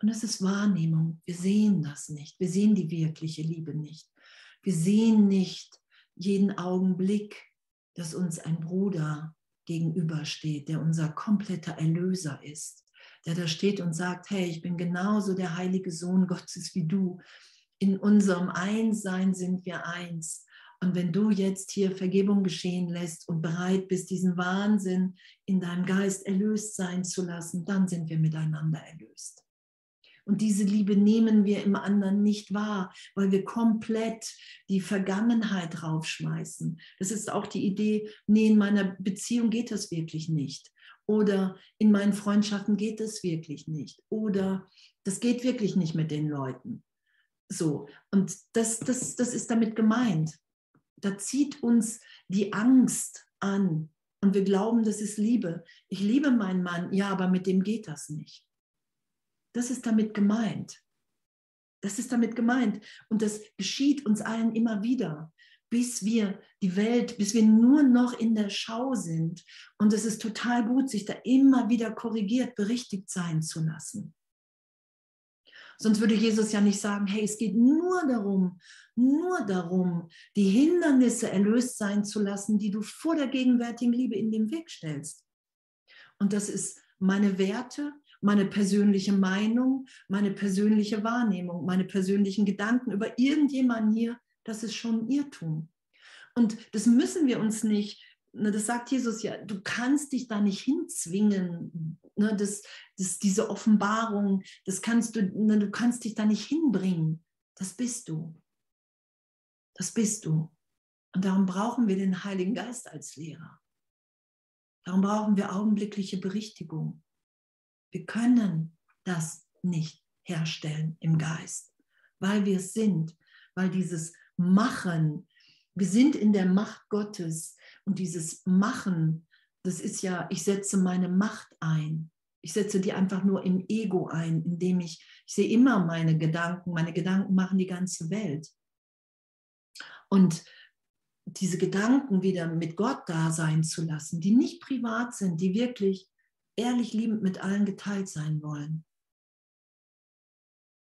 Und es ist Wahrnehmung. Wir sehen das nicht. Wir sehen die wirkliche Liebe nicht. Wir sehen nicht jeden Augenblick, dass uns ein Bruder gegenübersteht, der unser kompletter Erlöser ist der da steht und sagt, hey, ich bin genauso der heilige Sohn Gottes wie du. In unserem Einssein sind wir eins. Und wenn du jetzt hier Vergebung geschehen lässt und bereit bist, diesen Wahnsinn in deinem Geist erlöst sein zu lassen, dann sind wir miteinander erlöst. Und diese Liebe nehmen wir im anderen nicht wahr, weil wir komplett die Vergangenheit raufschmeißen. Das ist auch die Idee, nee, in meiner Beziehung geht das wirklich nicht. Oder in meinen Freundschaften geht es wirklich nicht. Oder das geht wirklich nicht mit den Leuten. So, und das, das, das ist damit gemeint. Da zieht uns die Angst an und wir glauben, das ist Liebe. Ich liebe meinen Mann, ja, aber mit dem geht das nicht. Das ist damit gemeint. Das ist damit gemeint. Und das geschieht uns allen immer wieder bis wir die Welt, bis wir nur noch in der Schau sind. Und es ist total gut, sich da immer wieder korrigiert, berichtigt sein zu lassen. Sonst würde Jesus ja nicht sagen, hey, es geht nur darum, nur darum, die Hindernisse erlöst sein zu lassen, die du vor der gegenwärtigen Liebe in den Weg stellst. Und das ist meine Werte, meine persönliche Meinung, meine persönliche Wahrnehmung, meine persönlichen Gedanken über irgendjemanden hier, das ist schon Irrtum. Und das müssen wir uns nicht, ne, das sagt Jesus ja, du kannst dich da nicht hinzwingen. Ne, das, das, diese Offenbarung, das kannst du, ne, du kannst dich da nicht hinbringen. Das bist du. Das bist du. Und darum brauchen wir den Heiligen Geist als Lehrer. Darum brauchen wir augenblickliche Berichtigung. Wir können das nicht herstellen im Geist, weil wir es sind, weil dieses Machen. Wir sind in der Macht Gottes und dieses Machen, das ist ja, ich setze meine Macht ein. Ich setze die einfach nur im Ego ein, indem ich, ich sehe immer meine Gedanken, meine Gedanken machen die ganze Welt. Und diese Gedanken wieder mit Gott da sein zu lassen, die nicht privat sind, die wirklich ehrlich liebend mit allen geteilt sein wollen.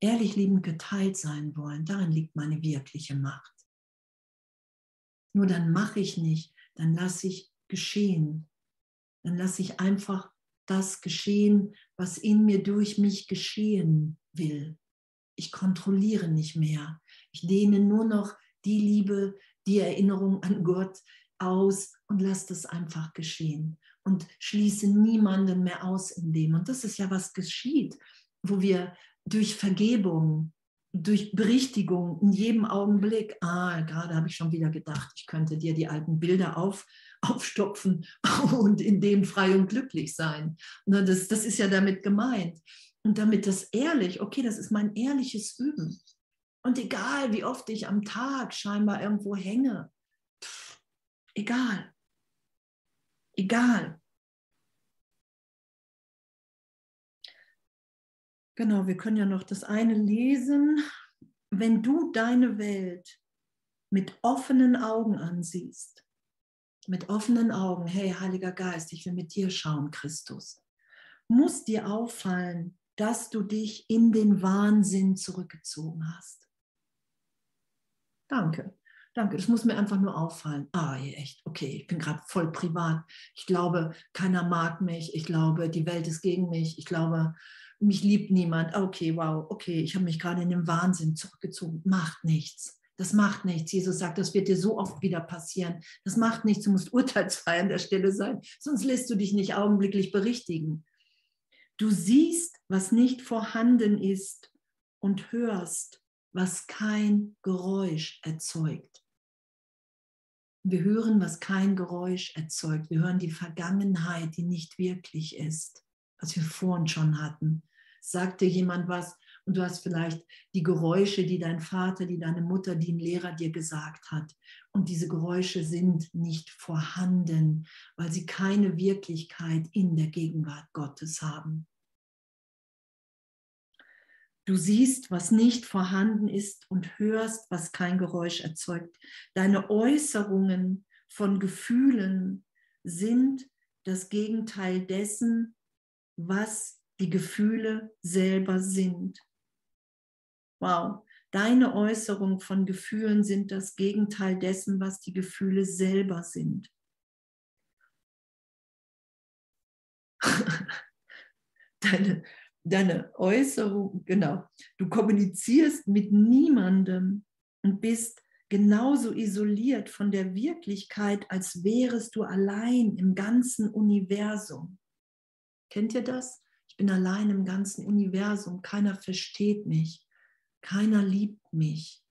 Ehrlich liebend geteilt sein wollen, darin liegt meine wirkliche Macht. Nur dann mache ich nicht, dann lasse ich geschehen. Dann lasse ich einfach das geschehen, was in mir durch mich geschehen will. Ich kontrolliere nicht mehr. Ich dehne nur noch die Liebe, die Erinnerung an Gott aus und lasse das einfach geschehen und schließe niemanden mehr aus in dem. Und das ist ja, was geschieht, wo wir durch Vergebung, durch Berichtigung in jedem Augenblick, ah, gerade habe ich schon wieder gedacht, ich könnte dir die alten Bilder auf, aufstopfen und in dem frei und glücklich sein. Das, das ist ja damit gemeint. Und damit das ehrlich, okay, das ist mein ehrliches Üben. Und egal, wie oft ich am Tag scheinbar irgendwo hänge, pff, egal. Egal. Genau, wir können ja noch das eine lesen. Wenn du deine Welt mit offenen Augen ansiehst, mit offenen Augen, hey Heiliger Geist, ich will mit dir schauen, Christus, muss dir auffallen, dass du dich in den Wahnsinn zurückgezogen hast. Danke, danke. Das muss mir einfach nur auffallen. Ah, echt, okay, ich bin gerade voll privat. Ich glaube, keiner mag mich. Ich glaube, die Welt ist gegen mich. Ich glaube, mich liebt niemand. Okay, wow, okay, ich habe mich gerade in den Wahnsinn zurückgezogen. Macht nichts. Das macht nichts. Jesus sagt, das wird dir so oft wieder passieren. Das macht nichts. Du musst urteilsfrei an der Stelle sein, sonst lässt du dich nicht augenblicklich berichtigen. Du siehst, was nicht vorhanden ist und hörst, was kein Geräusch erzeugt. Wir hören, was kein Geräusch erzeugt. Wir hören die Vergangenheit, die nicht wirklich ist, was wir vorhin schon hatten. Sagt dir jemand was, und du hast vielleicht die Geräusche, die dein Vater, die deine Mutter, die ein Lehrer dir gesagt hat. Und diese Geräusche sind nicht vorhanden, weil sie keine Wirklichkeit in der Gegenwart Gottes haben. Du siehst, was nicht vorhanden ist und hörst, was kein Geräusch erzeugt. Deine Äußerungen von Gefühlen sind das Gegenteil dessen, was die Gefühle selber sind. Wow, deine Äußerung von Gefühlen sind das Gegenteil dessen, was die Gefühle selber sind. deine, deine Äußerung, genau. Du kommunizierst mit niemandem und bist genauso isoliert von der Wirklichkeit, als wärest du allein im ganzen Universum. Kennt ihr das? Bin allein im ganzen Universum, keiner versteht mich. Keiner liebt mich.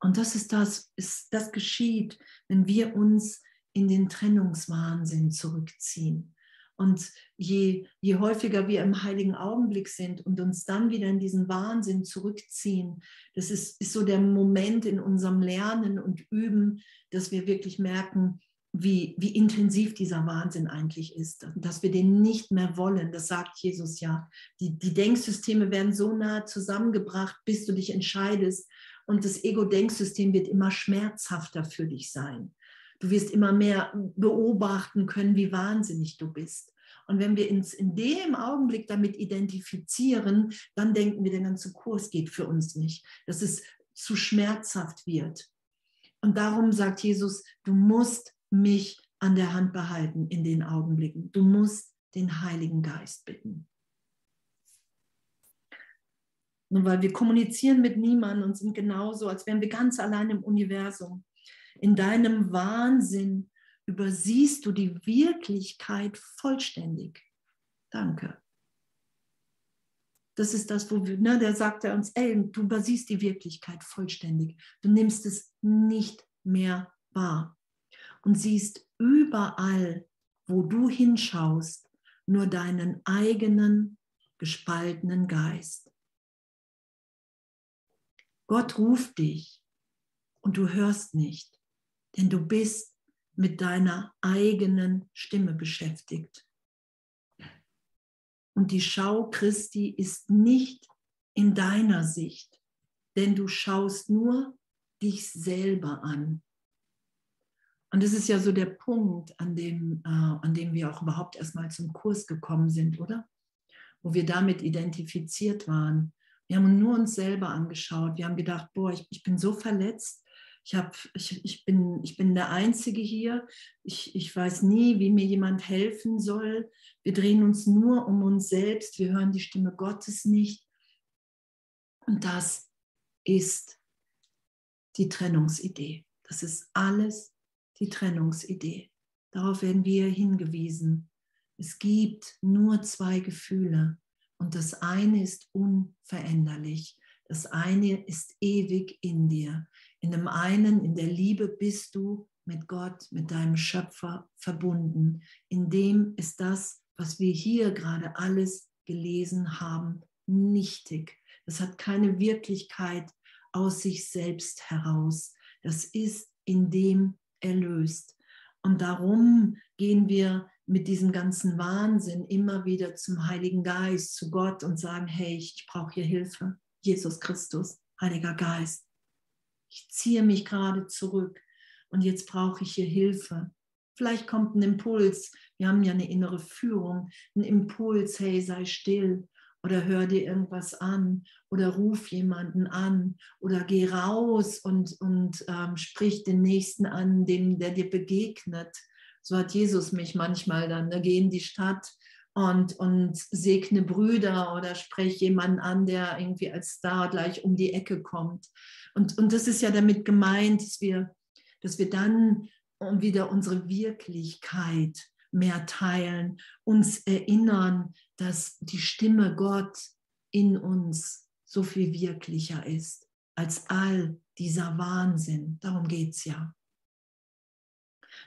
Und das ist das, ist, das geschieht, wenn wir uns in den Trennungswahnsinn zurückziehen. Und je, je häufiger wir im heiligen Augenblick sind und uns dann wieder in diesen Wahnsinn zurückziehen, das ist, ist so der Moment in unserem Lernen und Üben, dass wir wirklich merken, wie, wie intensiv dieser Wahnsinn eigentlich ist, dass wir den nicht mehr wollen. Das sagt Jesus ja. Die, die Denksysteme werden so nah zusammengebracht, bis du dich entscheidest. Und das Ego-Denksystem wird immer schmerzhafter für dich sein. Du wirst immer mehr beobachten können, wie wahnsinnig du bist. Und wenn wir uns in dem Augenblick damit identifizieren, dann denken wir, der ganze Kurs geht für uns nicht, dass es zu schmerzhaft wird. Und darum sagt Jesus, du musst mich an der Hand behalten in den Augenblicken. Du musst den Heiligen Geist bitten. Nur weil wir kommunizieren mit niemandem und sind genauso, als wären wir ganz allein im Universum. In deinem Wahnsinn übersiehst du die Wirklichkeit vollständig. Danke. Das ist das, wo wir, ne, der sagt er uns, ey, du übersiehst die Wirklichkeit vollständig. Du nimmst es nicht mehr wahr und siehst überall, wo du hinschaust, nur deinen eigenen gespaltenen Geist. Gott ruft dich und du hörst nicht, denn du bist mit deiner eigenen Stimme beschäftigt. Und die Schau Christi ist nicht in deiner Sicht, denn du schaust nur dich selber an. Und das ist ja so der Punkt, an dem, äh, an dem wir auch überhaupt erstmal zum Kurs gekommen sind, oder? wo wir damit identifiziert waren. Wir haben nur uns selber angeschaut. Wir haben gedacht, boah, ich, ich bin so verletzt. Ich, hab, ich, ich, bin, ich bin der Einzige hier. Ich, ich weiß nie, wie mir jemand helfen soll. Wir drehen uns nur um uns selbst. Wir hören die Stimme Gottes nicht. Und das ist die Trennungsidee. Das ist alles die Trennungsidee. Darauf werden wir hingewiesen. Es gibt nur zwei Gefühle und das eine ist unveränderlich. Das eine ist ewig in dir. In dem einen, in der Liebe bist du mit Gott, mit deinem Schöpfer verbunden. In dem ist das, was wir hier gerade alles gelesen haben, nichtig. Das hat keine Wirklichkeit aus sich selbst heraus. Das ist in dem erlöst. Und darum gehen wir mit diesem ganzen Wahnsinn immer wieder zum Heiligen Geist, zu Gott und sagen, hey, ich brauche hier Hilfe. Jesus Christus, Heiliger Geist. Ich ziehe mich gerade zurück und jetzt brauche ich hier Hilfe. Vielleicht kommt ein Impuls. Wir haben ja eine innere Führung, ein Impuls, hey, sei still oder hör dir irgendwas an oder ruf jemanden an oder geh raus und, und ähm, sprich den Nächsten an, dem, der dir begegnet. So hat Jesus mich manchmal dann, da ne, geh in die Stadt und, und segne Brüder oder spreche jemanden an, der irgendwie als Star gleich um die Ecke kommt. Und, und das ist ja damit gemeint, dass wir, dass wir dann wieder unsere Wirklichkeit mehr teilen, uns erinnern, dass die Stimme Gott in uns so viel wirklicher ist als all dieser Wahnsinn. Darum geht es ja.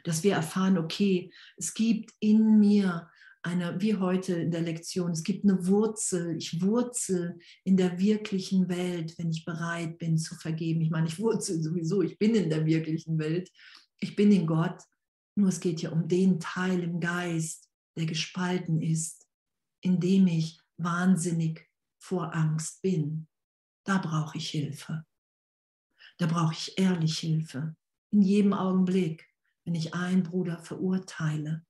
Dass wir erfahren, okay, es gibt in mir eine, wie heute in der Lektion, es gibt eine Wurzel. Ich wurzel in der wirklichen Welt, wenn ich bereit bin zu vergeben. Ich meine, ich wurzel sowieso, ich bin in der wirklichen Welt. Ich bin in Gott. Nur es geht ja um den Teil im Geist, der gespalten ist, in dem ich wahnsinnig vor Angst bin. Da brauche ich Hilfe. Da brauche ich ehrlich Hilfe. In jedem Augenblick, wenn ich einen Bruder verurteile.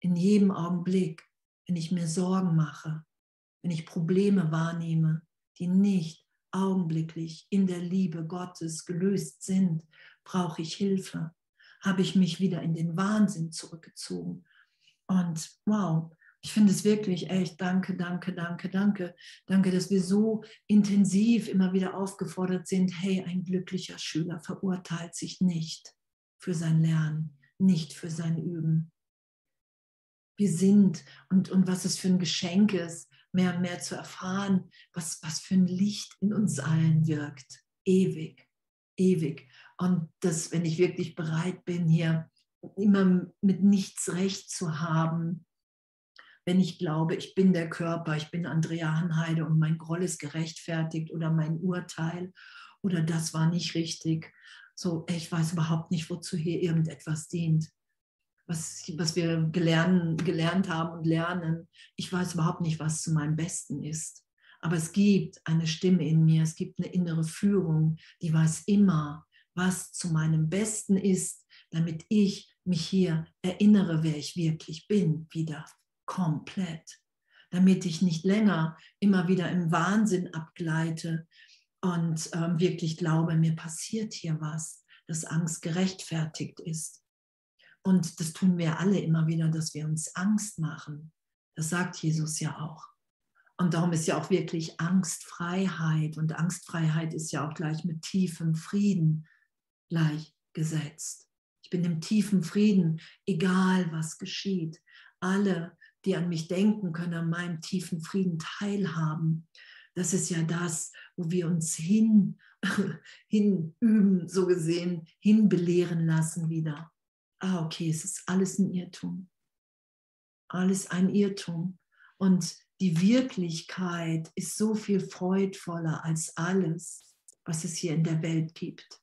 In jedem Augenblick, wenn ich mir Sorgen mache, wenn ich Probleme wahrnehme, die nicht augenblicklich in der Liebe Gottes gelöst sind, brauche ich Hilfe habe ich mich wieder in den Wahnsinn zurückgezogen. Und wow, ich finde es wirklich echt, danke, danke, danke, danke. Danke, dass wir so intensiv immer wieder aufgefordert sind, hey, ein glücklicher Schüler verurteilt sich nicht für sein Lernen, nicht für sein Üben. Wir sind und, und was es für ein Geschenk ist, mehr und mehr zu erfahren, was, was für ein Licht in uns allen wirkt, ewig, ewig. Und dass, wenn ich wirklich bereit bin, hier immer mit nichts recht zu haben, wenn ich glaube, ich bin der Körper, ich bin Andrea Hanheide und mein Groll ist gerechtfertigt oder mein Urteil oder das war nicht richtig. So, ich weiß überhaupt nicht, wozu hier irgendetwas dient. Was, was wir gelernt, gelernt haben und lernen. Ich weiß überhaupt nicht, was zu meinem Besten ist. Aber es gibt eine Stimme in mir, es gibt eine innere Führung, die weiß immer, was zu meinem Besten ist, damit ich mich hier erinnere, wer ich wirklich bin, wieder komplett. Damit ich nicht länger immer wieder im Wahnsinn abgleite und ähm, wirklich glaube, mir passiert hier was, dass Angst gerechtfertigt ist. Und das tun wir alle immer wieder, dass wir uns Angst machen. Das sagt Jesus ja auch. Und darum ist ja auch wirklich Angstfreiheit. Und Angstfreiheit ist ja auch gleich mit tiefem Frieden gleichgesetzt. Ich bin im tiefen Frieden, egal was geschieht. Alle, die an mich denken, können an meinem tiefen Frieden teilhaben. Das ist ja das, wo wir uns hin, hinüben, so gesehen, hinbelehren lassen wieder. Ah, okay, es ist alles ein Irrtum. Alles ein Irrtum. Und die Wirklichkeit ist so viel freudvoller als alles, was es hier in der Welt gibt.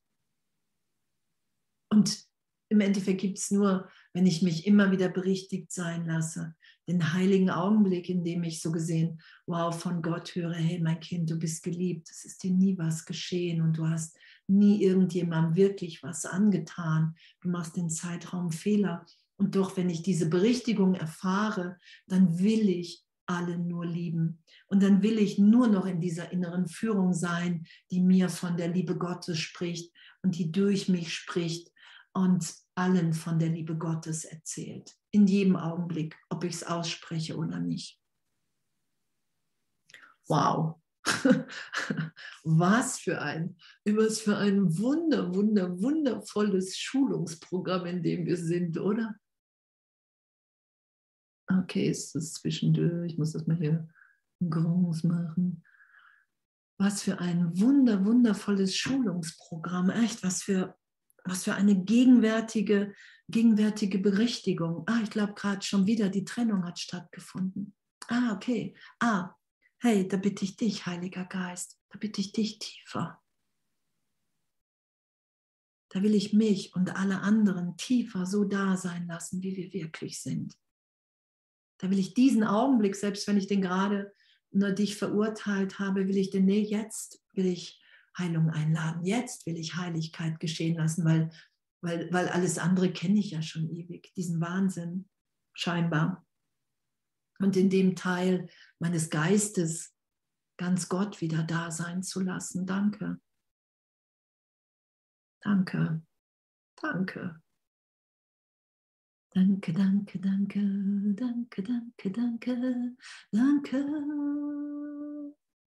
Und im Endeffekt gibt es nur, wenn ich mich immer wieder berichtigt sein lasse, den heiligen Augenblick, in dem ich so gesehen, wow, von Gott höre, hey mein Kind, du bist geliebt, es ist dir nie was geschehen und du hast nie irgendjemandem wirklich was angetan. Du machst den Zeitraum Fehler. Und doch, wenn ich diese Berichtigung erfahre, dann will ich alle nur lieben. Und dann will ich nur noch in dieser inneren Führung sein, die mir von der Liebe Gottes spricht und die durch mich spricht und allen von der Liebe Gottes erzählt. In jedem Augenblick, ob ich es ausspreche oder nicht. Wow. Was für ein, was für ein wunder, wunder, wundervolles Schulungsprogramm, in dem wir sind, oder? Okay, ist das zwischendurch, ich muss das mal hier groß machen. Was für ein wunder, wundervolles Schulungsprogramm, echt, was für, was für eine gegenwärtige, gegenwärtige Berichtigung. Ah, ich glaube gerade schon wieder, die Trennung hat stattgefunden. Ah, okay. Ah, hey, da bitte ich dich, Heiliger Geist, da bitte ich dich tiefer. Da will ich mich und alle anderen tiefer so da sein lassen, wie wir wirklich sind. Da will ich diesen Augenblick, selbst wenn ich den gerade nur dich verurteilt habe, will ich den, nee, jetzt will ich Heilung einladen. Jetzt will ich Heiligkeit geschehen lassen, weil, weil, weil alles andere kenne ich ja schon ewig. Diesen Wahnsinn, scheinbar. Und in dem Teil meines Geistes ganz Gott wieder da sein zu lassen. Danke. Danke. Danke. Danke, danke, danke, danke, danke, danke, danke.